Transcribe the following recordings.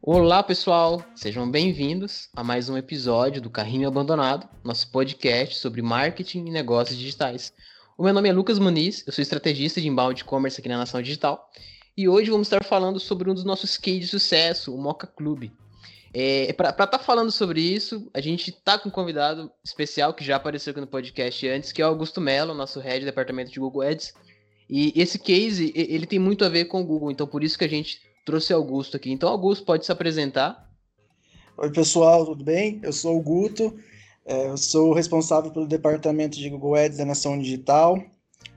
Olá, pessoal! Sejam bem-vindos a mais um episódio do Carrinho Abandonado, nosso podcast sobre marketing e negócios digitais. O meu nome é Lucas Muniz, eu sou estrategista de inbound e-commerce aqui na Nação Digital, e hoje vamos estar falando sobre um dos nossos cases de sucesso, o Moca Club. É, Para estar tá falando sobre isso, a gente está com um convidado especial que já apareceu aqui no podcast antes, que é o Augusto Mello, nosso head do departamento de Google Ads. E esse case, ele tem muito a ver com o Google, então por isso que a gente trouxe Augusto aqui. Então, Augusto, pode se apresentar? Oi, pessoal, tudo bem? Eu sou o Guto, é, eu sou responsável pelo departamento de Google Ads da Nação Digital.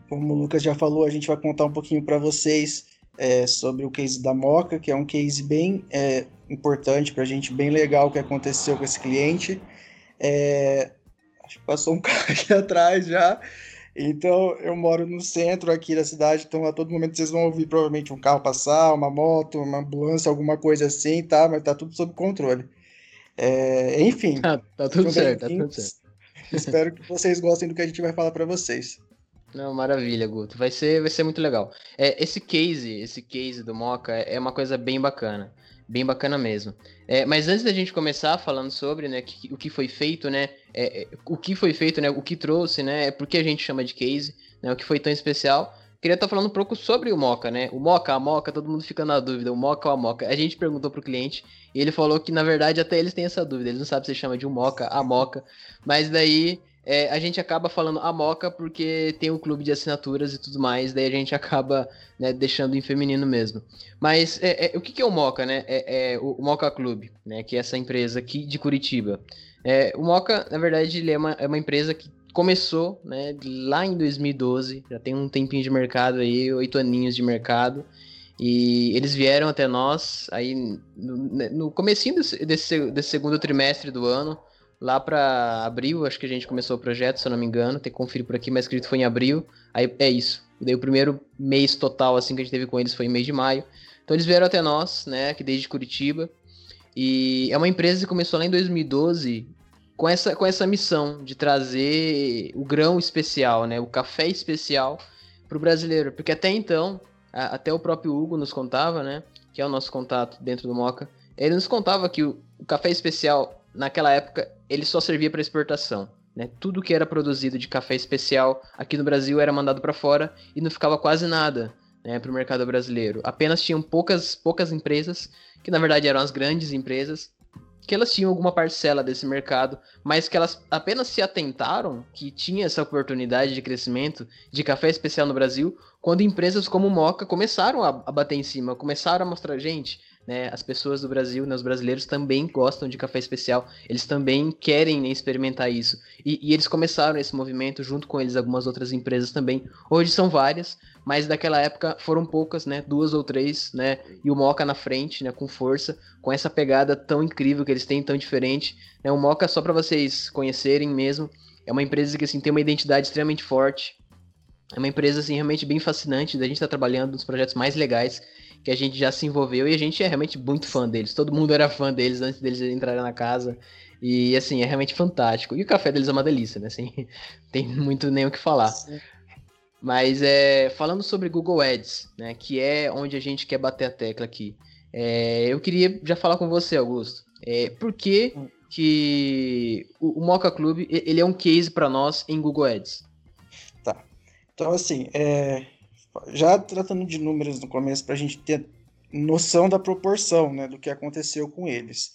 Como o Lucas já falou, a gente vai contar um pouquinho para vocês é, sobre o case da Moca, que é um case bem é, importante para a gente, bem legal que aconteceu com esse cliente. É, acho que passou um carro aqui atrás já. Então, eu moro no centro aqui da cidade, então a todo momento vocês vão ouvir provavelmente um carro passar, uma moto, uma ambulância, alguma coisa assim, tá? Mas tá tudo sob controle. É, enfim. Ah, tá tudo certo, tá tudo certo. Espero que vocês gostem do que a gente vai falar para vocês. Não, maravilha, Guto. Vai ser, vai ser muito legal. É, esse case, esse case do Moca é uma coisa bem bacana bem bacana mesmo. É, mas antes da gente começar falando sobre né, que, o que foi feito, né, é, é, o que foi feito, né, o que trouxe, né, é porque a gente chama de case, né, o que foi tão especial. Queria estar falando um pouco sobre o Moca, né? O Moca, a Moca, todo mundo fica na dúvida, o Moca ou a Moca. A gente perguntou pro cliente e ele falou que, na verdade, até eles têm essa dúvida. Eles não sabem se chama de um Moca, a Moca. Mas daí é, a gente acaba falando a Moca porque tem o um clube de assinaturas e tudo mais, daí a gente acaba né, deixando em feminino mesmo. Mas é, é, o que, que, é o Moca, né? É, é o Moca Clube, né? Que é essa empresa aqui de Curitiba. É, o Moca, na verdade, ele é uma, é uma empresa que começou né, lá em 2012, já tem um tempinho de mercado aí, oito aninhos de mercado. E eles vieram até nós aí no, no comecinho desse, desse, desse segundo trimestre do ano, lá para abril, acho que a gente começou o projeto, se eu não me engano, tem que conferir por aqui, mas escrito foi em abril. Aí é isso. Daí o primeiro mês total assim que a gente teve com eles foi em mês de maio. Então eles vieram até nós, né, aqui desde Curitiba. E é uma empresa que começou lá em 2012 com essa, com essa missão de trazer o grão especial, né, o café especial para o brasileiro, porque até então, a, até o próprio Hugo nos contava, né, que é o nosso contato dentro do Moca, ele nos contava que o, o café especial naquela época ele só servia para exportação. Né? Tudo que era produzido de café especial aqui no Brasil era mandado para fora e não ficava quase nada né, para o mercado brasileiro. Apenas tinham poucas, poucas empresas, que na verdade eram as grandes empresas, que elas tinham alguma parcela desse mercado, mas que elas apenas se atentaram que tinha essa oportunidade de crescimento de café especial no Brasil, quando empresas como Moca começaram a, a bater em cima, começaram a mostrar, gente, né, as pessoas do Brasil, né, os brasileiros também gostam de café especial, eles também querem né, experimentar isso. E, e, eles começaram esse movimento junto com eles algumas outras empresas também. Hoje são várias, mas daquela época foram poucas, né, duas ou três, né, e o Moca na frente, né, com força, com essa pegada tão incrível que eles têm, tão diferente. Né, o Moca, só para vocês conhecerem mesmo, é uma empresa que assim tem uma identidade extremamente forte. É uma empresa assim realmente bem fascinante, da gente estar tá trabalhando nos projetos mais legais que a gente já se envolveu e a gente é realmente muito fã deles. Todo mundo era fã deles antes deles entrarem na casa. E assim, é realmente fantástico. E o café deles é uma delícia, né? Assim, tem muito nem o que falar. Sim. Mas é, falando sobre Google Ads, né? Que é onde a gente quer bater a tecla aqui. É, eu queria já falar com você, Augusto. É, por que, que o, o Mocha Club ele é um case para nós em Google Ads? Tá. Então, assim, é, já tratando de números no começo, para a gente ter noção da proporção né, do que aconteceu com eles.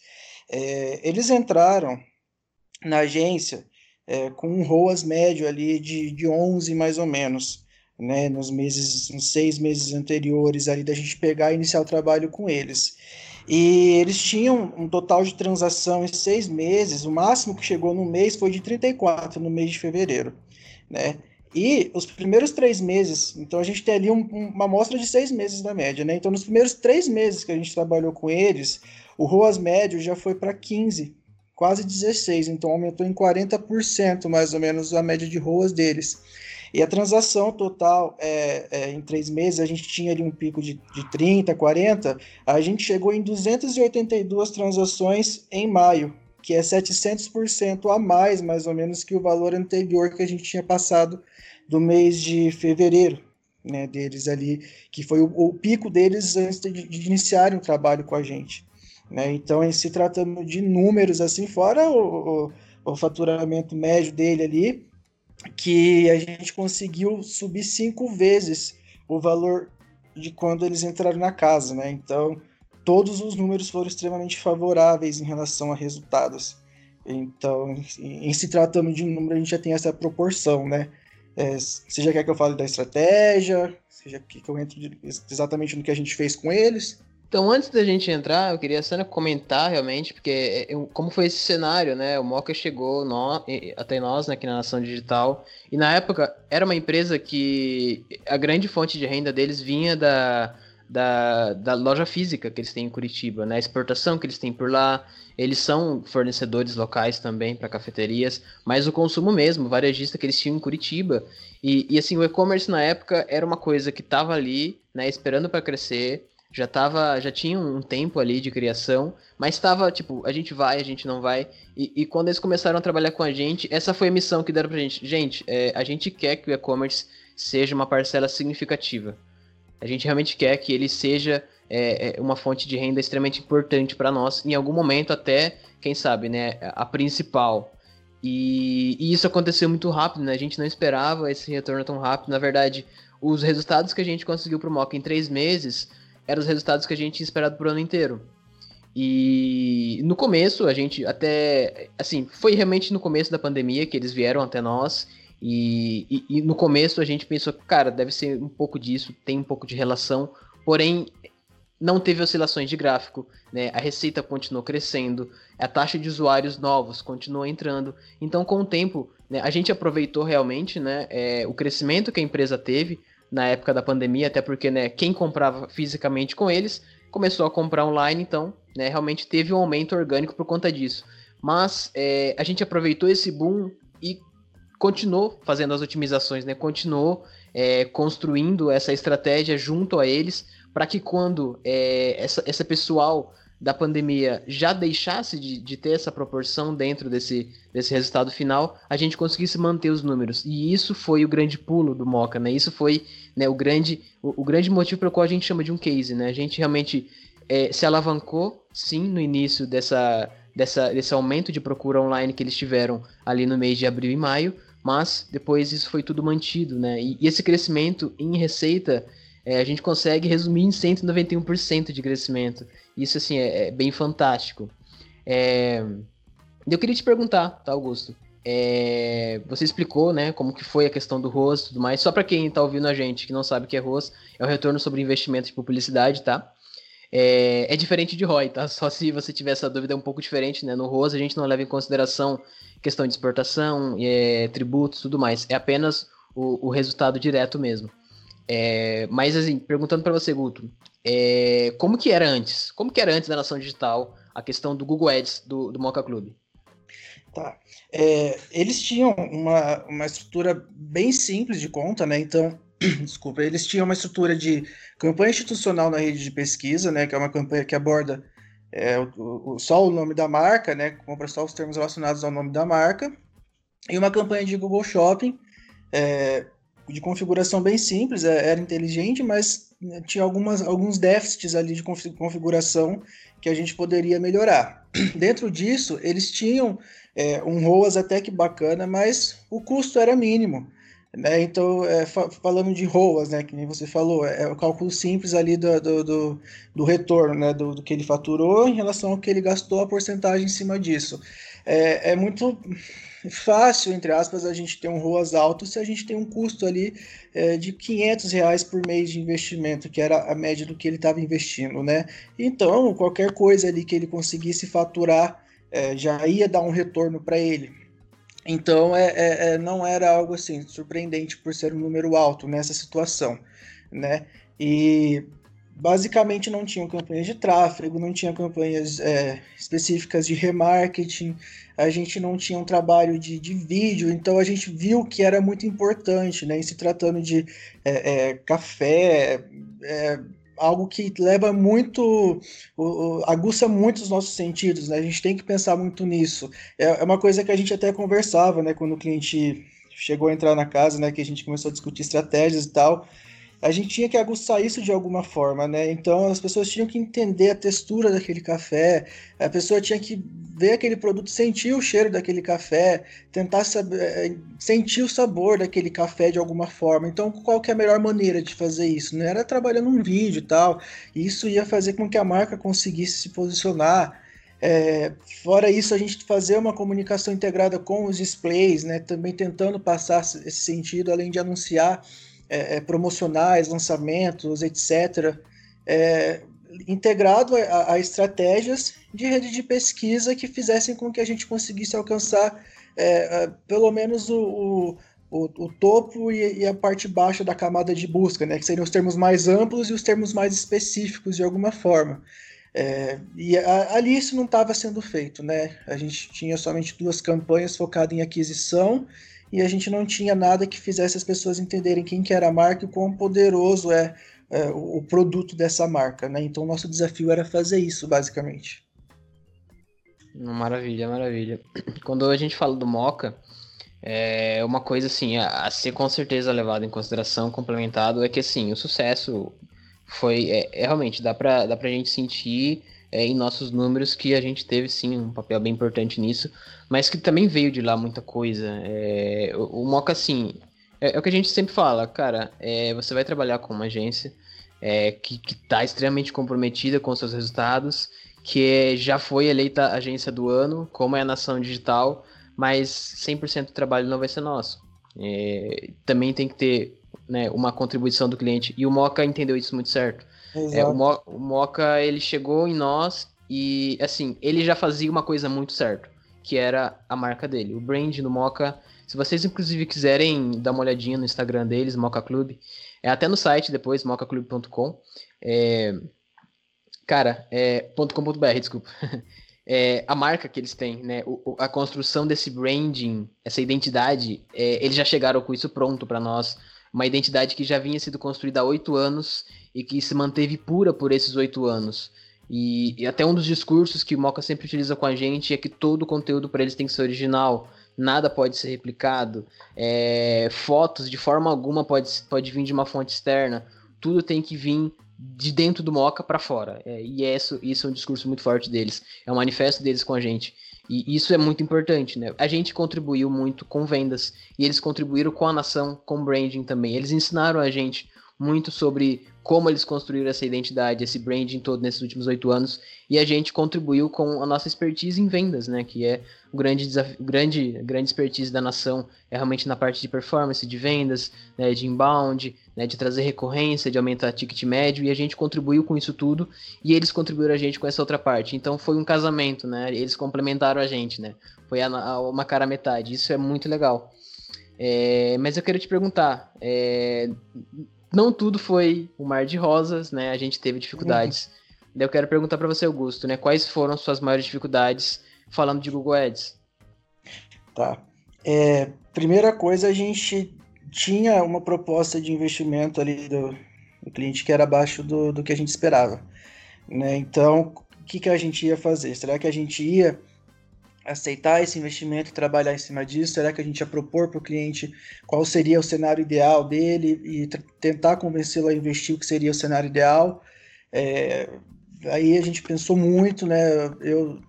É, eles entraram na agência é, com um ROAS médio ali de, de 11 mais ou menos, né, nos meses, nos seis meses anteriores ali da gente pegar e iniciar o trabalho com eles. E eles tinham um total de transação em seis meses, o máximo que chegou no mês foi de 34 no mês de fevereiro, né? E os primeiros três meses, então a gente tem ali um, uma amostra de seis meses da média, né? Então, nos primeiros três meses que a gente trabalhou com eles, o ROAS médio já foi para 15, quase 16, então aumentou em 40% mais ou menos a média de ROAS deles. E a transação total, é, é, em três meses, a gente tinha ali um pico de, de 30, 40, a gente chegou em 282 transações em maio, que é 700% a mais, mais ou menos, que o valor anterior que a gente tinha passado do mês de fevereiro. né, deles ali, que foi o, o pico deles antes de, de iniciarem o trabalho com a gente. Né? Então, em se tratando de números assim, fora o, o, o faturamento médio dele ali, que a gente conseguiu subir cinco vezes o valor de quando eles entraram na casa, né? Então, todos os números foram extremamente favoráveis em relação a resultados. Então, em, se tratando de número, a gente já tem essa proporção, né? É, você já quer que eu fale da estratégia? Seja que eu entre exatamente no que a gente fez com eles? Então, antes da gente entrar, eu queria só comentar realmente, porque é, é, como foi esse cenário, né? O Mocha chegou no, até nós né, aqui na Nação Digital, e na época era uma empresa que a grande fonte de renda deles vinha da, da, da loja física que eles têm em Curitiba, né? A exportação que eles têm por lá. Eles são fornecedores locais também para cafeterias, mas o consumo mesmo, varejista que eles tinham em Curitiba. E, e assim, o e-commerce na época era uma coisa que estava ali, né, esperando para crescer já tava, já tinha um tempo ali de criação, mas estava tipo, a gente vai, a gente não vai. E, e, quando eles começaram a trabalhar com a gente, essa foi a missão que deram pra gente. Gente, é, a gente quer que o e-commerce seja uma parcela significativa. A gente realmente quer que ele seja é, é uma fonte de renda extremamente importante para nós, em algum momento até, quem sabe, né, a principal. E, e, isso aconteceu muito rápido, né? A gente não esperava esse retorno tão rápido. Na verdade, os resultados que a gente conseguiu pro Mock em três meses eram os resultados que a gente tinha esperado pro ano inteiro. E no começo, a gente até. Assim, foi realmente no começo da pandemia que eles vieram até nós. E, e, e, no começo a gente pensou, cara, deve ser um pouco disso, tem um pouco de relação. Porém, não teve oscilações de gráfico, né? A receita continuou crescendo, a taxa de usuários novos continuou entrando. Então, com o tempo, né, a gente aproveitou realmente né, é, o crescimento que a empresa teve na época da pandemia, até porque né, quem comprava fisicamente com eles começou a comprar online, então né, realmente teve um aumento orgânico por conta disso. Mas é, a gente aproveitou esse boom e continuou fazendo as otimizações, né, continuou é, construindo essa estratégia junto a eles para que quando é, essa, essa pessoal da pandemia já deixasse de, de, ter essa proporção dentro desse, desse resultado final, a gente conseguisse manter os números. E isso foi o grande pulo do Moca, né? Isso foi né, o, grande, o, o grande motivo pelo qual a gente chama de um case, né? A gente realmente é, se alavancou, sim, no início dessa, dessa, desse aumento de procura online que eles tiveram ali no mês de abril e maio, mas depois isso foi tudo mantido, né? E, e esse crescimento em receita é, a gente consegue resumir em 191% de crescimento. Isso, assim, é, é bem fantástico. É... Eu queria te perguntar, tá, Augusto? É... Você explicou, né, como que foi a questão do ROS e tudo mais. Só para quem tá ouvindo a gente, que não sabe o que é ROS, é o retorno sobre investimento de publicidade, tá? É, é diferente de ROI, tá? Só se você tiver essa dúvida, é um pouco diferente, né? No ROS a gente não leva em consideração questão de exportação, é, tributos tudo mais. É apenas o, o resultado direto mesmo. É, mas assim, perguntando para você, Guto, é, como que era antes? Como que era antes da Nação Digital a questão do Google Ads do, do Mocha Club? Tá. É, eles tinham uma, uma estrutura bem simples de conta, né? Então, desculpa, eles tinham uma estrutura de campanha institucional na rede de pesquisa, né? Que é uma campanha que aborda é, o, o, só o nome da marca, né? Compra só os termos relacionados ao nome da marca. E uma campanha de Google Shopping, é, de configuração bem simples, é, era inteligente, mas né, tinha algumas, alguns déficits ali de configuração que a gente poderia melhorar. Dentro disso, eles tinham é, um ROAS até que bacana, mas o custo era mínimo. Né? Então, é, fa falando de ROAS, né, que nem você falou, é, é o cálculo simples ali do, do, do, do retorno, né, do, do, que ele faturou em relação ao que ele gastou, a porcentagem em cima disso. É, é muito fácil, entre aspas, a gente ter um ROAS alto se a gente tem um custo ali é, de 500 reais por mês de investimento, que era a média do que ele estava investindo, né? Então, qualquer coisa ali que ele conseguisse faturar é, já ia dar um retorno para ele. Então, é, é, é, não era algo assim surpreendente por ser um número alto nessa situação, né? E basicamente não tinham campanhas de tráfego, não tinha campanhas é, específicas de remarketing, a gente não tinha um trabalho de, de vídeo, então a gente viu que era muito importante, né, em se tratando de é, é, café, algo que leva muito, aguça muito os nossos sentidos, né, a gente tem que pensar muito nisso. É, é uma coisa que a gente até conversava, né, quando o cliente chegou a entrar na casa, né, que a gente começou a discutir estratégias e tal, a gente tinha que aguçar isso de alguma forma, né? Então as pessoas tinham que entender a textura daquele café, a pessoa tinha que ver aquele produto, sentir o cheiro daquele café, tentar saber, eh, sentir o sabor daquele café de alguma forma. Então, qual que é a melhor maneira de fazer isso? Não era trabalhando um vídeo e tal. Isso ia fazer com que a marca conseguisse se posicionar. É, fora isso, a gente fazer uma comunicação integrada com os displays, né? Também tentando passar esse sentido, além de anunciar é, é, promocionais, lançamentos, etc., é, integrado a, a, estratégias de rede de pesquisa que fizessem com que a gente conseguisse alcançar é, pelo menos o, o, o topo e, e, a parte baixa da camada de busca, né, que seriam os termos mais amplos e os termos mais específicos de alguma forma. É, e a, ali isso não estava sendo feito, né? A gente tinha somente duas campanhas focadas em aquisição e a gente não tinha nada que fizesse as pessoas entenderem quem que era a marca e quão poderoso é, é o produto dessa marca, né? Então nosso desafio era fazer isso, basicamente. Maravilha, maravilha. Quando a gente fala do Moca, é uma coisa assim, a, a ser com certeza levado em consideração, complementado, é que assim, o sucesso foi, é, é realmente, dá pra, dá pra gente sentir é, em nossos números que a gente teve sim um papel bem importante nisso, mas que também veio de lá muita coisa. É, o, o Moca, assim, é, é, o que a gente sempre fala, cara, é, você vai trabalhar com uma agência é, que está extremamente comprometida com seus resultados, que já foi eleita agência do ano, como é a Nação Digital, mas 100% do trabalho não vai ser nosso. É, também tem que ter né, uma contribuição do cliente, e o Moca entendeu isso muito certo. É, o, Mo, o Moca, ele chegou em nós e, assim, ele já fazia uma coisa muito certa, que era a marca dele. O brand no Moca, se vocês inclusive quiserem dar uma olhadinha no Instagram deles, Moca Club, é até no site depois, mocaclub.com. É, cara, é .com.br, desculpa. É, a marca que eles têm, né? O, a construção desse branding, essa identidade, é, eles já chegaram com isso pronto para nós. Uma identidade que já vinha sido construída há oito anos e que se manteve pura por esses oito anos. E, e, até um dos discursos que o Mocha sempre utiliza com a gente é que todo o conteúdo para eles tem que ser original, nada pode ser replicado, é, fotos de forma alguma pode, pode vir de uma fonte externa, tudo tem que vir de dentro do Mocha para fora. É, e é isso, isso é um discurso muito forte deles, é um manifesto deles com a gente. E isso é muito importante, né? A gente contribuiu muito com vendas e eles contribuíram com a nação, com branding também. Eles ensinaram a gente muito sobre como eles construíram essa identidade, esse branding todo nesses últimos oito anos, e a gente contribuiu com a nossa expertise em vendas, né, que é o grande desafio, grande, grande expertise da nação, é realmente na parte de performance, de vendas, né, de inbound, né, de trazer recorrência, de aumentar ticket médio, e a gente contribuiu com isso tudo, e eles contribuíram a gente com essa outra parte, então foi um casamento, né, eles complementaram a gente, né, foi a, a, uma cara metade, isso é muito legal. É, mas eu quero te perguntar, é, não tudo foi um mar de rosas, né? A gente teve dificuldades. Uhum. Daí eu quero perguntar para você, Augusto, né? Quais foram suas maiores dificuldades falando de Google Ads? Tá. É, primeira coisa, a gente tinha uma proposta de investimento ali do, do cliente que era abaixo do, do que a gente esperava. Né? Então, o que, que a gente ia fazer? Será que a gente ia aceitar esse investimento e trabalhar em cima disso? Será que a gente ia propor para o cliente qual seria o cenário ideal dele e tentar convencê-lo a investir o que seria o cenário ideal? É, aí a gente pensou muito, né? Eu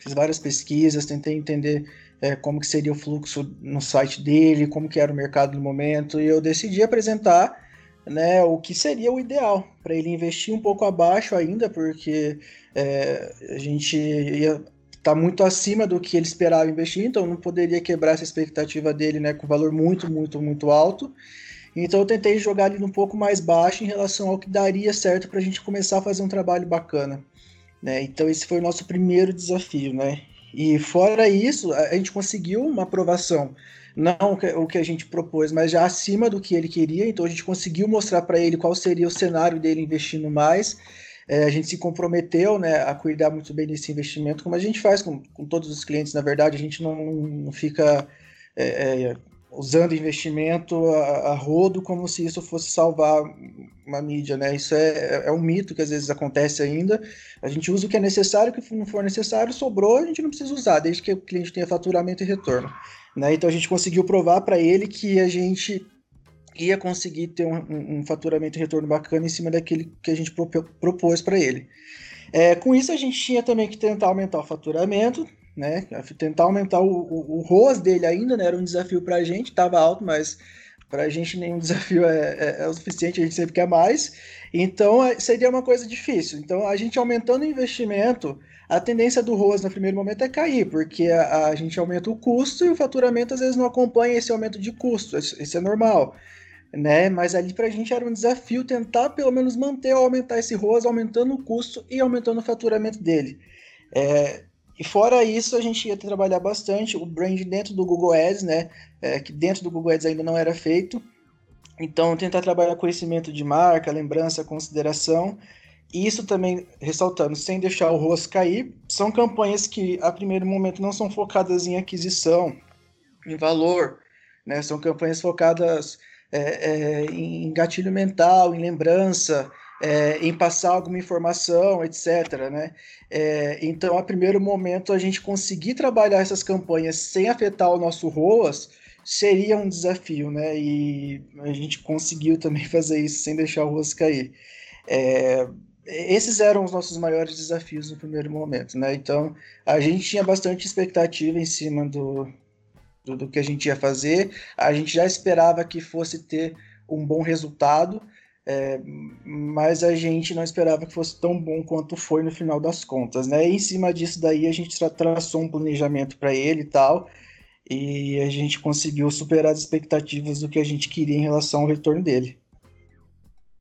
fiz várias pesquisas, tentei entender é, como que seria o fluxo no site dele, como que era o mercado no momento, e eu decidi apresentar né, o que seria o ideal para ele investir um pouco abaixo ainda, porque é, a gente ia está muito acima do que ele esperava investir, então não poderia quebrar essa expectativa dele né, com valor muito, muito, muito alto. Então eu tentei jogar ele um pouco mais baixo em relação ao que daria certo para a gente começar a fazer um trabalho bacana. Né? Então esse foi o nosso primeiro desafio. Né? E fora isso, a gente conseguiu uma aprovação. Não o que a gente propôs, mas já acima do que ele queria. Então a gente conseguiu mostrar para ele qual seria o cenário dele investindo mais é, a gente se comprometeu né, a cuidar muito bem desse investimento, como a gente faz com, com todos os clientes, na verdade, a gente não, não fica é, é, usando investimento a, a, rodo como se isso fosse salvar uma mídia, né? Isso é, é um mito que às vezes acontece ainda. A gente usa o que é necessário, o que não for necessário, sobrou, a gente não precisa usar, desde que o cliente tenha faturamento e retorno. Né? Então a gente conseguiu provar para ele que a gente ia conseguir ter um, um faturamento e retorno bacana em cima daquele que a gente propôs para ele. É, com isso, a gente tinha também que tentar aumentar o faturamento, né? Tentar aumentar o, o, o ROAS dele ainda, né? Era um desafio para a gente, estava alto, mas para a gente nenhum desafio é, é, é, o suficiente, a gente sempre quer mais. Então, é, seria uma coisa difícil. Então, a gente aumentando o investimento, a tendência do ROAS no primeiro momento é cair, porque a, a gente aumenta o custo e o faturamento às vezes não acompanha esse aumento de custo, isso, isso é normal né? Mas ali para a gente era um desafio tentar pelo menos manter ou aumentar esse ROAS, aumentando o custo e aumentando o faturamento dele. É, e fora isso, a gente ia trabalhar bastante o brand dentro do Google Ads, né? É, que dentro do Google Ads ainda não era feito. Então, tentar trabalhar conhecimento de marca, lembrança, consideração. E isso também, ressaltando, sem deixar o rosto cair, são campanhas que, a primeiro momento, não são focadas em aquisição, em valor, né? São campanhas focadas é, é, em gatilho mental, em lembrança, é, em passar alguma informação, etc. Né? É, então, a primeiro momento, a gente conseguir trabalhar essas campanhas sem afetar o nosso ROAS seria um desafio, né? E a gente conseguiu também fazer isso sem deixar o ROAS cair. É, esses eram os nossos maiores desafios no primeiro momento, né? Então, a gente tinha bastante expectativa em cima do, do, do que a gente ia fazer. A gente já esperava que fosse ter um bom resultado, é, mas a gente não esperava que fosse tão bom quanto foi no final das contas, né? E em cima disso daí a gente tra traçou um planejamento para ele e tal, e a gente conseguiu superar as expectativas do que a gente queria em relação ao retorno dele.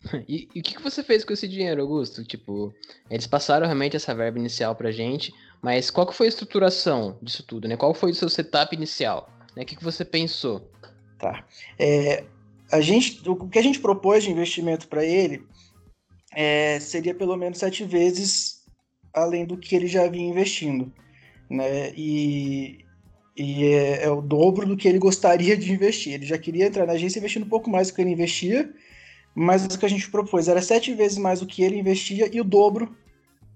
E, e o que, que você fez com esse dinheiro, Augusto? Tipo, eles passaram realmente essa verba inicial pra gente, mas qual que foi a estruturação disso tudo, né? Qual foi o seu setup inicial? Né? O que, que você pensou? Tá. É, a gente, o que a gente propôs de investimento para ele é, seria pelo menos sete vezes além do que ele já vinha investindo. Né? E, e é, é, o dobro do que ele gostaria de investir. Ele já queria entrar na agência investindo um pouco mais do que ele investia, mas o que a gente propôs era sete vezes mais do que ele investia e o dobro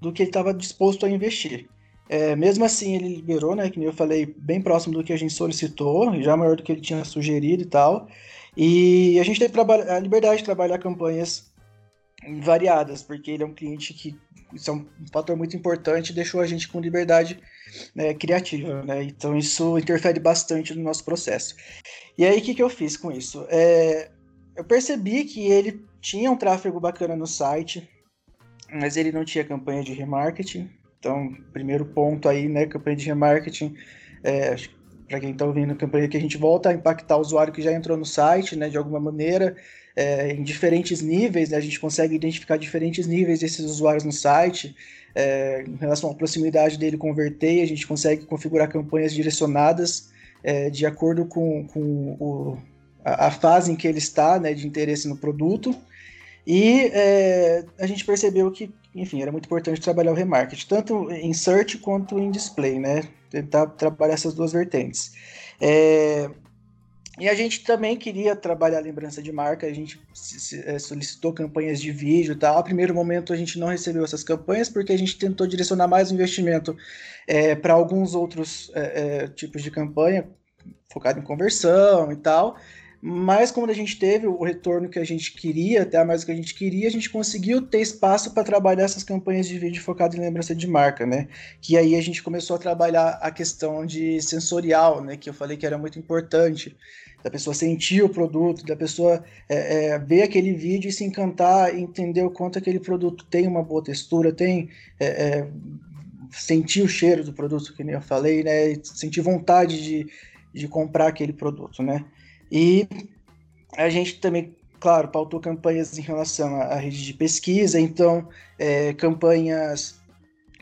do que ele estava disposto a investir. É, mesmo assim, ele liberou, né? Que eu falei, bem próximo do que a gente solicitou, já maior do que ele tinha sugerido e tal. E a gente teve a liberdade de trabalhar campanhas variadas, porque ele é um cliente que isso é um fator muito importante, deixou a gente com liberdade né, criativa, né? Então isso interfere bastante no nosso processo. E aí o que, que eu fiz com isso? É, eu percebi que ele tinha um tráfego bacana no site, mas ele não tinha campanha de remarketing. Então, primeiro ponto aí, né, campanha de remarketing, é, para quem está ouvindo a campanha que a gente volta a impactar o usuário que já entrou no site, né, de alguma maneira, é, em diferentes níveis, né, a gente consegue identificar diferentes níveis desses usuários no site, é, em relação à proximidade dele converter, a gente consegue configurar campanhas direcionadas é, de acordo com, com o, a, a, fase em que ele está, né, de interesse no produto, e é, a gente percebeu que enfim, era muito importante trabalhar o remarketing, tanto em search quanto em display, né? Tentar trabalhar essas duas vertentes. É... E a gente também queria trabalhar a lembrança de marca, a gente é, solicitou campanhas de vídeo e tal. A primeiro momento a gente não recebeu essas campanhas porque a gente tentou direcionar mais o investimento é, para alguns outros é, é, tipos de campanha, focado em conversão e tal. Mas quando a gente teve o retorno que a gente queria, até mais do que a gente queria, a gente conseguiu ter espaço para trabalhar essas campanhas de vídeo focado em lembrança de marca, né? Que aí a gente começou a trabalhar a questão de sensorial, né? Que eu falei que era muito importante da pessoa sentir o produto, da pessoa é, é, ver aquele vídeo e se encantar, entender o quanto aquele produto tem uma boa textura, tem é, é sentir o cheiro do produto, que nem eu falei, né? Sentir vontade de, de comprar aquele produto, né? E a gente também, claro, pautou campanhas em relação à rede de pesquisa, então, é, campanhas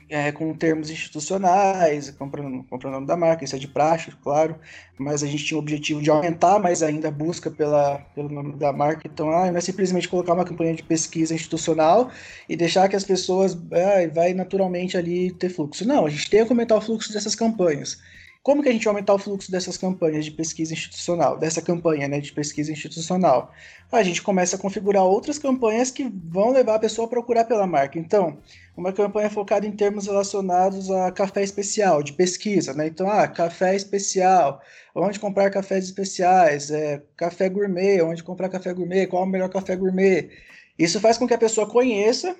é, com termos institucionais, comprando, o nome da marca, isso é de praxe, claro, mas a gente tinha o objetivo de aumentar mais ainda a busca pela, pelo nome da marca, então ah, não é simplesmente colocar uma campanha de pesquisa institucional e deixar que as pessoas ah, vai naturalmente ali ter fluxo. Não, a gente tem que aumentar o fluxo dessas campanhas. Como que a gente vai aumentar o fluxo dessas campanhas de pesquisa institucional, dessa campanha né, de pesquisa institucional? A gente começa a configurar outras campanhas que vão levar a pessoa a procurar pela marca. Então, uma campanha focada em termos relacionados a café especial, de pesquisa, né? Então, ah, café especial, onde comprar cafés especiais, é, café gourmet, onde comprar café gourmet, qual é o melhor café gourmet. Isso faz com que a pessoa conheça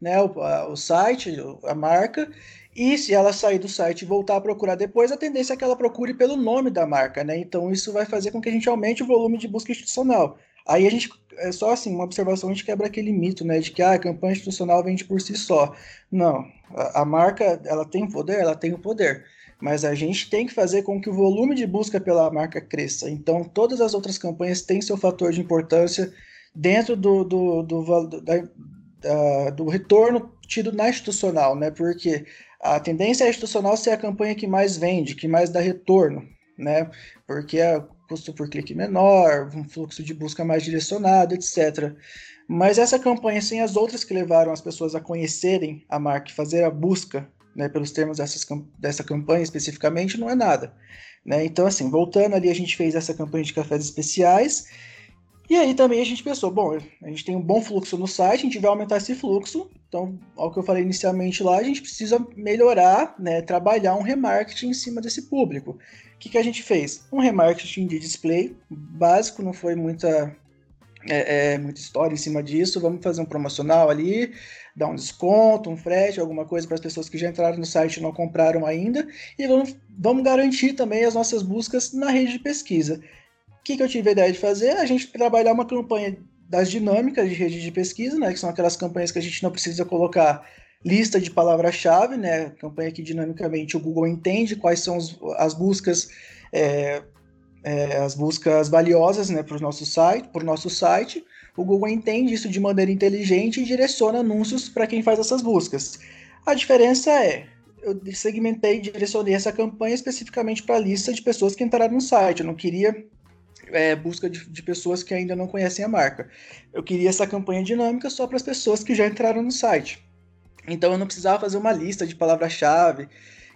né, o, a, o site, a marca, e se ela sair do site e voltar a procurar depois, a tendência é que ela procure pelo nome da marca, né? Então isso vai fazer com que a gente aumente o volume de busca institucional. Aí a gente, é só assim, uma observação, a gente quebra aquele mito, né, de que ah, a campanha institucional vende por si só. Não, a, a marca, ela tem poder, ela tem o poder, mas a gente tem que fazer com que o volume de busca pela marca cresça. Então, todas as outras campanhas têm seu fator de importância dentro do, do, do, do, da, da, do retorno tido na institucional, né, porque a tendência é institucional ser a campanha que mais vende, que mais dá retorno, né? Porque é custo por clique menor, um fluxo de busca mais direcionado, etc. Mas essa campanha, sem as outras que levaram as pessoas a conhecerem a marca fazer a busca né, pelos termos dessas, dessa campanha especificamente, não é nada. Né? Então, assim, voltando ali, a gente fez essa campanha de cafés especiais e aí também a gente pensou, bom, a gente tem um bom fluxo no site, a gente vai aumentar esse fluxo. Então, ao que eu falei inicialmente lá, a gente precisa melhorar, né, trabalhar um remarketing em cima desse público. O que, que a gente fez? Um remarketing de display básico, não foi muita, é, é, muita história em cima disso. Vamos fazer um promocional ali, dar um desconto, um frete, alguma coisa para as pessoas que já entraram no site e não compraram ainda. E vamos, vamos garantir também as nossas buscas na rede de pesquisa que, que eu tive a ideia de fazer? A gente trabalhar uma campanha das dinâmicas de rede de pesquisa, né, que são aquelas campanhas que a gente não precisa colocar lista de palavra-chave, né, campanha que dinamicamente o Google entende quais são os, as buscas é, é, as buscas valiosas, né, para o nosso site, para o nosso site. O Google entende isso de maneira inteligente e direciona anúncios para quem faz essas buscas. A diferença é, eu segmentei, direcionei essa campanha especificamente para a lista de pessoas que entraram no site. Eu não queria é, busca de, de, pessoas que ainda não conhecem a marca. Eu queria essa campanha dinâmica só para as pessoas que já entraram no site. Então eu não precisava fazer uma lista de palavra-chave,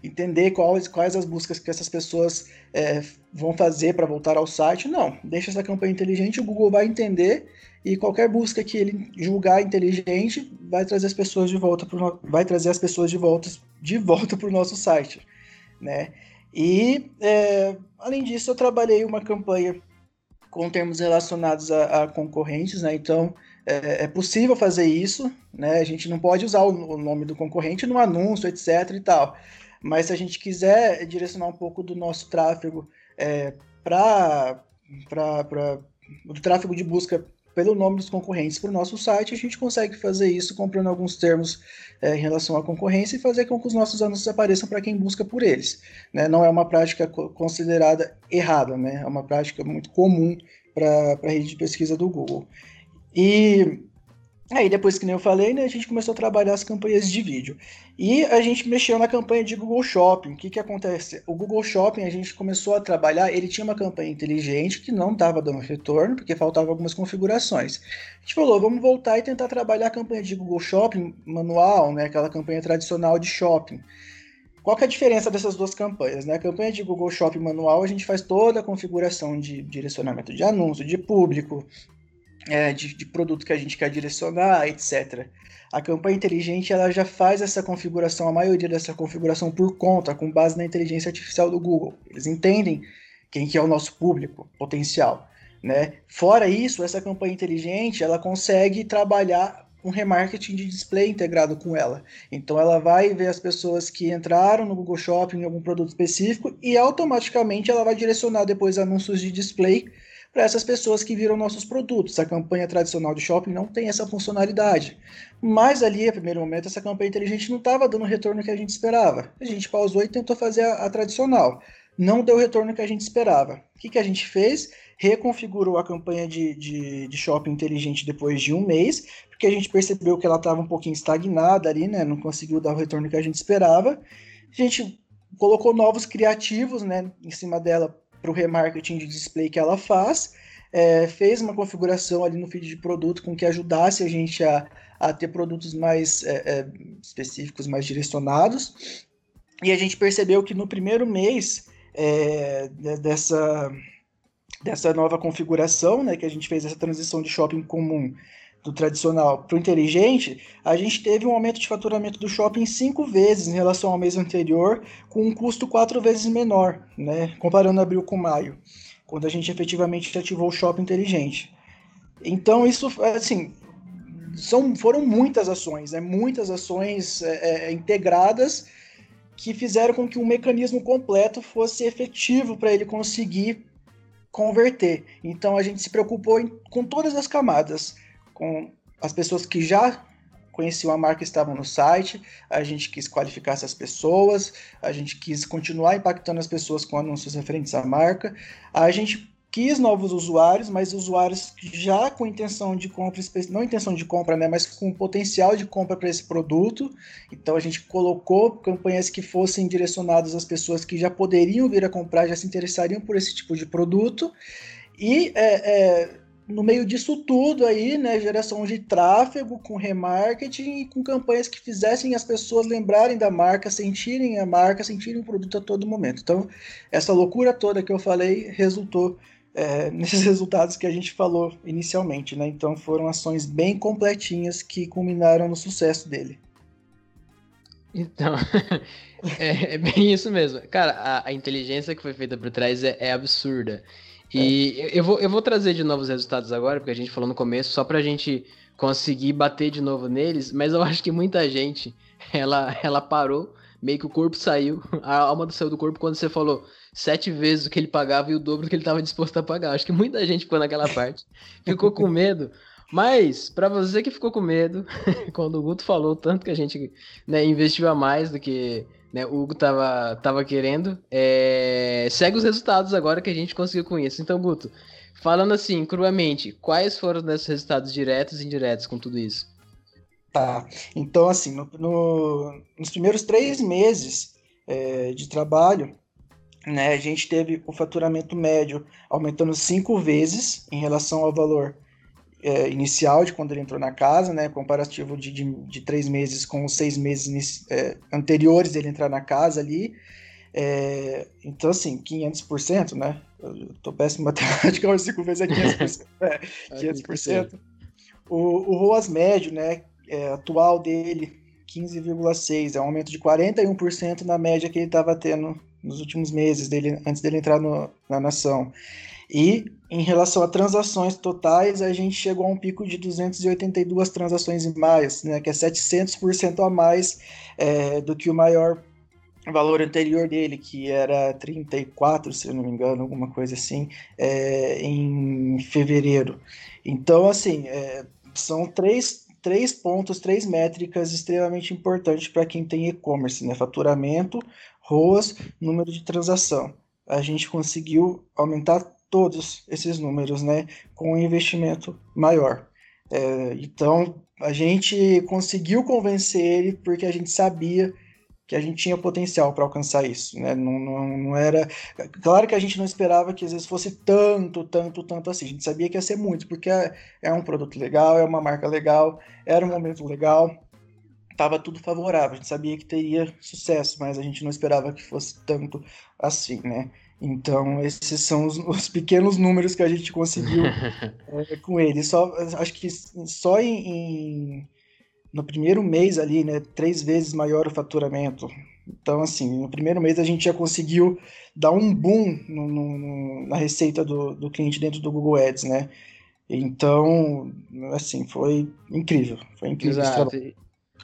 entender quais, quais as buscas que essas pessoas é, vão fazer para voltar ao site. Não, deixa essa campanha inteligente, o Google vai entender e qualquer busca que ele julgar inteligente vai trazer as pessoas de volta pro, vai trazer as pessoas de volta de volta para o nosso site, né? E é, além disso eu trabalhei uma campanha com termos relacionados a, a concorrentes, né? Então é, é, possível fazer isso, né? A gente não pode usar o, o, nome do concorrente no anúncio, etc. e tal. Mas se a gente quiser direcionar um pouco do nosso tráfego é, para o tráfego de busca pelo nome dos concorrentes para o nosso site, a gente consegue fazer isso comprando alguns termos é, em relação à concorrência e fazer com que os nossos anúncios apareçam para quem busca por eles. Né? Não é uma prática considerada errada, né? é uma prática muito comum para a rede de pesquisa do Google. E Aí depois que nem eu falei, né, a gente começou a trabalhar as campanhas de vídeo. E a gente mexeu na campanha de Google Shopping. O que que acontece? O Google Shopping a gente começou a trabalhar, ele tinha uma campanha inteligente que não estava dando retorno, porque faltavam algumas configurações. A gente falou, vamos voltar e tentar trabalhar a campanha de Google Shopping manual, né, aquela campanha tradicional de shopping. Qual que é a diferença dessas duas campanhas? Né? A campanha de Google Shopping manual, a gente faz toda a configuração de direcionamento de anúncio, de público, é, de, de, produto que a gente quer direcionar, etc. A campanha inteligente ela já faz essa configuração, a maioria dessa configuração por conta, com base na inteligência artificial do Google. Eles entendem quem que é o nosso público potencial. Né? Fora isso, essa campanha inteligente ela consegue trabalhar um remarketing de display integrado com ela. Então ela vai ver as pessoas que entraram no Google Shopping em algum produto específico e automaticamente ela vai direcionar depois anúncios de display para essas pessoas que viram nossos produtos. A campanha tradicional de shopping não tem essa funcionalidade. Mas ali, a primeiro momento, essa campanha inteligente não estava dando o retorno que a gente esperava. A gente pausou e tentou fazer a, a tradicional. Não deu o retorno que a gente esperava. O que, que a gente fez? Reconfigurou a campanha de, de, de shopping inteligente depois de um mês, porque a gente percebeu que ela estava um pouquinho estagnada ali, né? Não conseguiu dar o retorno que a gente esperava. A gente colocou novos criativos né, em cima dela para o remarketing de display que ela faz, é, fez uma configuração ali no feed de produto com que ajudasse a gente a, a ter produtos mais é, é, específicos, mais direcionados. E a gente percebeu que no primeiro mês é, dessa, dessa nova configuração, né, que a gente fez essa transição de shopping comum do tradicional para o inteligente, a gente teve um aumento de faturamento do shopping cinco vezes em relação ao mês anterior, com um custo quatro vezes menor, né, comparando abril com maio, quando a gente efetivamente ativou o shopping inteligente. Então, isso, assim, são, foram muitas ações, né, muitas ações é, é, integradas que fizeram com que um mecanismo completo fosse efetivo para ele conseguir converter. Então, a gente se preocupou em, com todas as camadas com as pessoas que já conheciam a marca estavam no site, a gente quis qualificar essas pessoas, a gente quis continuar impactando as pessoas com anúncios referentes à marca, a gente quis novos usuários, mas usuários já com intenção de compra, não intenção de compra, né, mas com potencial de compra para esse produto. Então a gente colocou campanhas que fossem direcionadas às pessoas que já poderiam vir a comprar, já se interessariam por esse tipo de produto. E é, é, no meio disso tudo aí, né, geração de tráfego com remarketing e com campanhas que fizessem as pessoas lembrarem da marca, sentirem a marca, sentirem o produto a todo momento. Então, essa loucura toda que eu falei resultou é, nesses resultados que a gente falou inicialmente, né? Então, foram ações bem completinhas que culminaram no sucesso dele. Então, é, é, bem isso mesmo. Cara, a, a, inteligência que foi feita por trás é, é absurda. E é. eu, vou, eu vou trazer de novo os resultados agora, porque a gente falou no começo, só pra gente conseguir bater de novo neles, mas eu acho que muita gente, ela, ela parou, meio que o corpo saiu, a alma saiu do corpo quando você falou sete vezes o que ele pagava e o dobro do que ele estava disposto a pagar. Acho que muita gente ficou naquela parte, ficou com medo. Mas, para você que ficou com medo, quando o Guto falou tanto que a gente né, investiu a mais do que né, o Hugo tava, tava querendo. É... Segue os resultados agora que a gente conseguiu com isso. Então, Guto, falando assim, cruamente, quais foram os resultados diretos e indiretos com tudo isso? Tá, então assim, no, no, nos primeiros três meses é, de trabalho, né, a gente teve o faturamento médio aumentando cinco vezes em relação ao valor é, inicial de quando ele entrou na casa, né, comparativo de, de, de três meses com os seis meses é, anteriores dele entrar na casa ali. É, então, assim, 500%, né? Eu tô péssimo em matemática, mas cinco vezes é 500%. É, 500%. O, o ROAS médio, né, é, atual dele, 15,6%, é um aumento de 41% na média que ele estava tendo nos últimos meses, dele, antes dele entrar no, na nação. E em relação a transações totais, a gente chegou a um pico de 282 transações em maio, né, que é 700% a mais é, do que o maior valor anterior dele, que era 34, se eu não me engano, alguma coisa assim, é, em fevereiro. Então, assim, é, são três, três pontos, três métricas extremamente importantes para quem tem e-commerce, né? Faturamento, ROAS, número de transação. A gente conseguiu aumentar todos esses números, né, com um investimento maior. É, então, a gente conseguiu convencer ele porque a gente sabia que a gente tinha potencial para alcançar isso, né? Não, não, não, era. Claro que a gente não esperava que às vezes fosse tanto, tanto, tanto assim. A gente sabia que ia ser muito, porque é, é um produto legal, é uma marca legal, era um momento legal, estava tudo favorável. A gente sabia que teria sucesso, mas a gente não esperava que fosse tanto assim, né? Então, esses são os, os, pequenos números que a gente conseguiu é, com ele. Só, acho que só em, em, no primeiro mês ali, né, três vezes maior o faturamento. Então, assim, no primeiro mês a gente já conseguiu dar um boom no, no, na receita do, do cliente dentro do Google Ads, né? Então, assim, foi incrível. Foi incrível. Exato.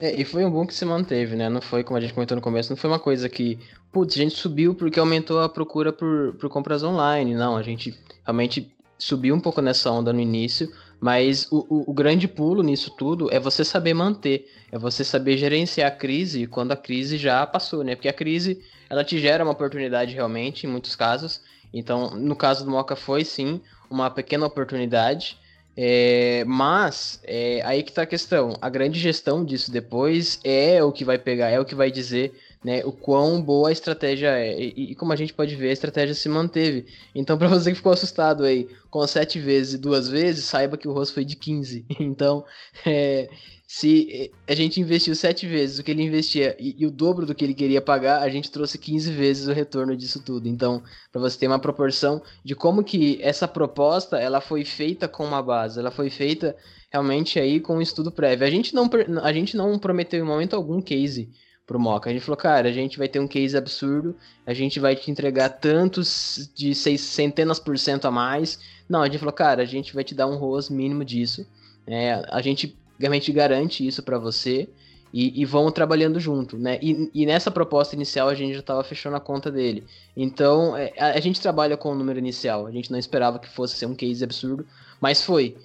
É, e foi um boom que se manteve, né? Não foi, como a gente comentou no começo, não foi uma coisa que, putz, a gente subiu porque aumentou a procura por, por compras online. Não, a gente realmente subiu um pouco nessa onda no início, mas o, o, o, grande pulo nisso tudo é você saber manter, é você saber gerenciar a crise quando a crise já passou, né? Porque a crise, ela te gera uma oportunidade realmente, em muitos casos. Então, no caso do Moca foi sim uma pequena oportunidade, é, mas é, aí que tá a questão. A grande gestão disso depois é o que vai pegar, é o que vai dizer né, o quão boa a estratégia é. E, e, como a gente pode ver, a estratégia se manteve. Então, para você que ficou assustado aí com sete vezes e duas vezes, saiba que o rosto foi de 15. Então, é, se a gente investiu sete vezes o que ele investia e, e, o dobro do que ele queria pagar, a gente trouxe 15 vezes o retorno disso tudo. Então, para você ter uma proporção de como que essa proposta ela foi feita com uma base, ela foi feita realmente aí com um estudo prévio. A gente não, a gente não prometeu em momento algum case pro Moca. A gente falou, cara, a gente vai ter um case absurdo, a gente vai te entregar tantos de seis centenas por cento a mais. Não, a gente falou, cara, a gente vai te dar um ROAS mínimo disso. É, a gente realmente garante isso para você e, e vão trabalhando junto, né? E, e, nessa proposta inicial a gente já estava fechando a conta dele. Então é, a, a, gente trabalha com o número inicial. A gente não esperava que fosse ser um case absurdo, mas foi.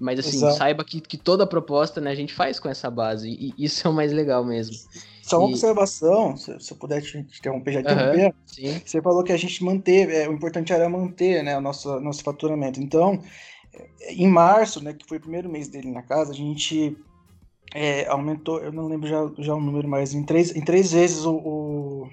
Mas assim, Exato. saiba que, que toda a proposta né, a gente faz com essa base. E isso é o mais legal mesmo. Só uma e... observação, se, se eu puder te interromper, já interromper. Uhum, você falou que a gente manteve, é, o importante era manter né, o nosso, nosso faturamento. Então, em março, né, que foi o primeiro mês dele na casa, a gente é, aumentou, eu não lembro já, já o número, mas em três, em três vezes o. o...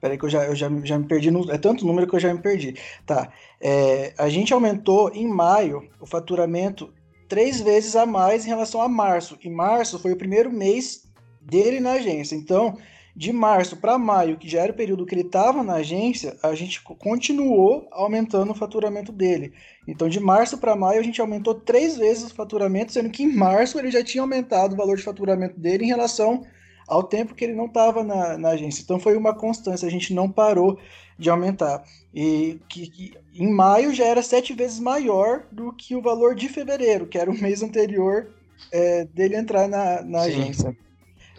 Peraí que eu já, eu já, já me perdi, no, é tanto número que eu já me perdi. Tá, é, a gente aumentou em maio o faturamento três vezes a mais em relação a março. E março foi o primeiro mês dele na agência. Então, de março para maio, que já era o período que ele estava na agência, a gente continuou aumentando o faturamento dele. Então, de março para maio, a gente aumentou três vezes o faturamento, sendo que em março ele já tinha aumentado o valor de faturamento dele em relação ao tempo que ele não estava na, na, agência. Então, foi uma constância, a gente não parou de aumentar. E que, que, em maio já era sete vezes maior do que o valor de fevereiro, que era o mês anterior é, dele entrar na, na agência.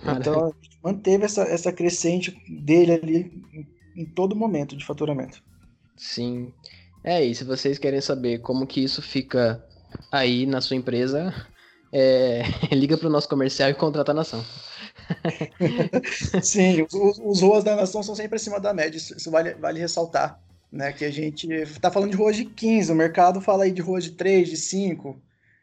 Então, a gente manteve essa, essa crescente dele ali em, em todo momento de faturamento. Sim. É, e se vocês querem saber como que isso fica aí na sua empresa, é, liga para o nosso comercial e contrata a nação. Sim, os, os ROAS da nação são sempre acima da média, isso, isso vale, vale ressaltar. Né, que a gente está falando de ROAS de 15, o mercado fala aí de ROAS de 3, de 5,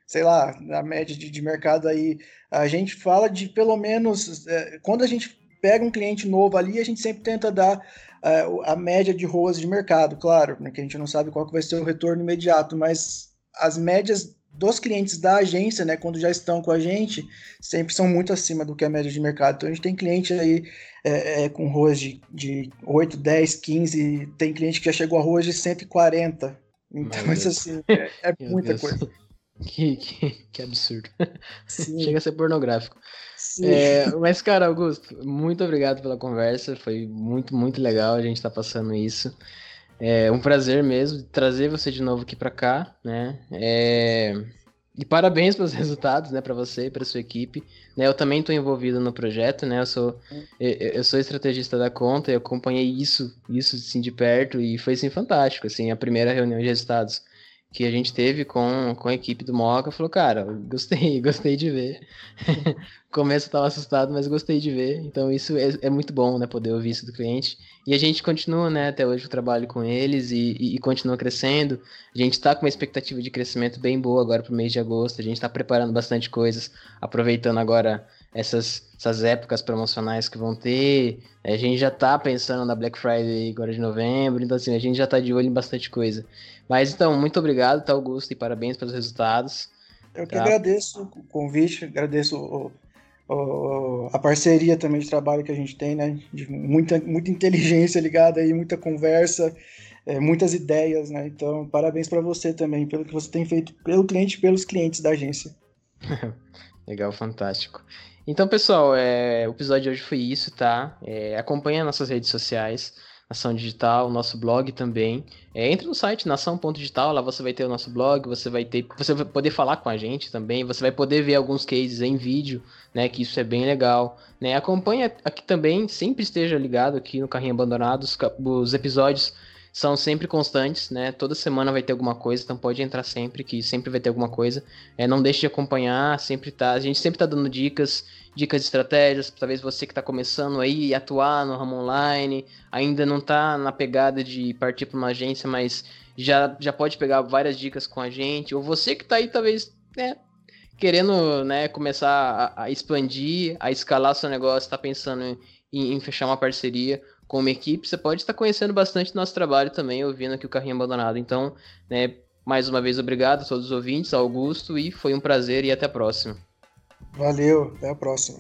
sei lá, na média de, de mercado aí, a gente fala de pelo menos, é, quando a gente pega um cliente novo ali, a gente sempre tenta dar é, a média de ROAS de mercado, claro, né, que a gente não sabe qual que vai ser o retorno imediato, mas as médias dos clientes da agência, né, quando já estão com a gente, sempre são muito acima do que a média de mercado. Então a gente tem cliente aí é, é, com ROAS de, de 8, 10, 15, tem cliente que já chegou a ROAS de 140. Então, isso assim, é, é muita Deus. coisa. Que, que, que absurdo. Chega a ser pornográfico. É, mas, cara, Augusto, muito obrigado pela conversa. Foi muito, muito legal a gente estar tá passando isso. É um prazer mesmo trazer você de novo aqui para cá, né? É... E parabéns pelos resultados, né, para você e para sua equipe. Né, eu também estou envolvido no projeto, né? Eu sou eu, eu, sou estrategista da conta, eu acompanhei isso, isso assim de perto e foi assim fantástico, assim, a primeira reunião de resultados que a gente teve com, com a equipe do Moca, falou, cara, gostei, gostei de ver. Começo eu tava assustado, mas gostei de ver. Então isso é, é, muito bom, né, poder ouvir isso do cliente. E a gente continua, né, até hoje o trabalho com eles e, e, e continua crescendo. A gente está com uma expectativa de crescimento bem boa agora para o mês de agosto. A gente está preparando bastante coisas, aproveitando agora essas, essas épocas promocionais que vão ter. A gente já está pensando na Black Friday agora de novembro, então assim, a gente já está de olho em bastante coisa. Mas então, muito obrigado, tá, Augusto, e parabéns pelos resultados. Eu que tá? agradeço o convite, agradeço o, o, a parceria também de trabalho que a gente tem, né? De muita, muita inteligência ligada aí, muita conversa, é, muitas ideias, né? Então, parabéns para você também, pelo que você tem feito pelo cliente e pelos clientes da agência. Legal, fantástico. Então, pessoal, é, o episódio de hoje foi isso, tá? É, acompanha nossas redes sociais. Nação Digital, nosso blog também. É, entre no site nação.digital, lá você vai ter o nosso blog, você vai ter, você vai poder falar com a gente também, você vai poder ver alguns cases em vídeo, né, que isso é bem legal, né? Acompanha aqui também, sempre esteja ligado aqui no Carrinho Abandonado, os, os episódios são sempre constantes, né? Toda semana vai ter alguma coisa, então pode entrar sempre, que sempre vai ter alguma coisa. É, não deixe de acompanhar, sempre tá. A gente sempre tá dando dicas, dicas de estratégias, talvez você que está começando aí atuar no ramo online, ainda não tá na pegada de partir para uma agência, mas já, já pode pegar várias dicas com a gente, ou você que está aí talvez, né, querendo, né, começar a, a, expandir, a escalar seu negócio, está pensando em, em fechar uma parceria com uma equipe, você pode estar conhecendo bastante nosso trabalho também, ouvindo aqui o Carrinho Abandonado. Então, né, mais uma vez, obrigado a todos os ouvintes, Augusto, e foi um prazer e até a próxima. Valeu, até a próxima.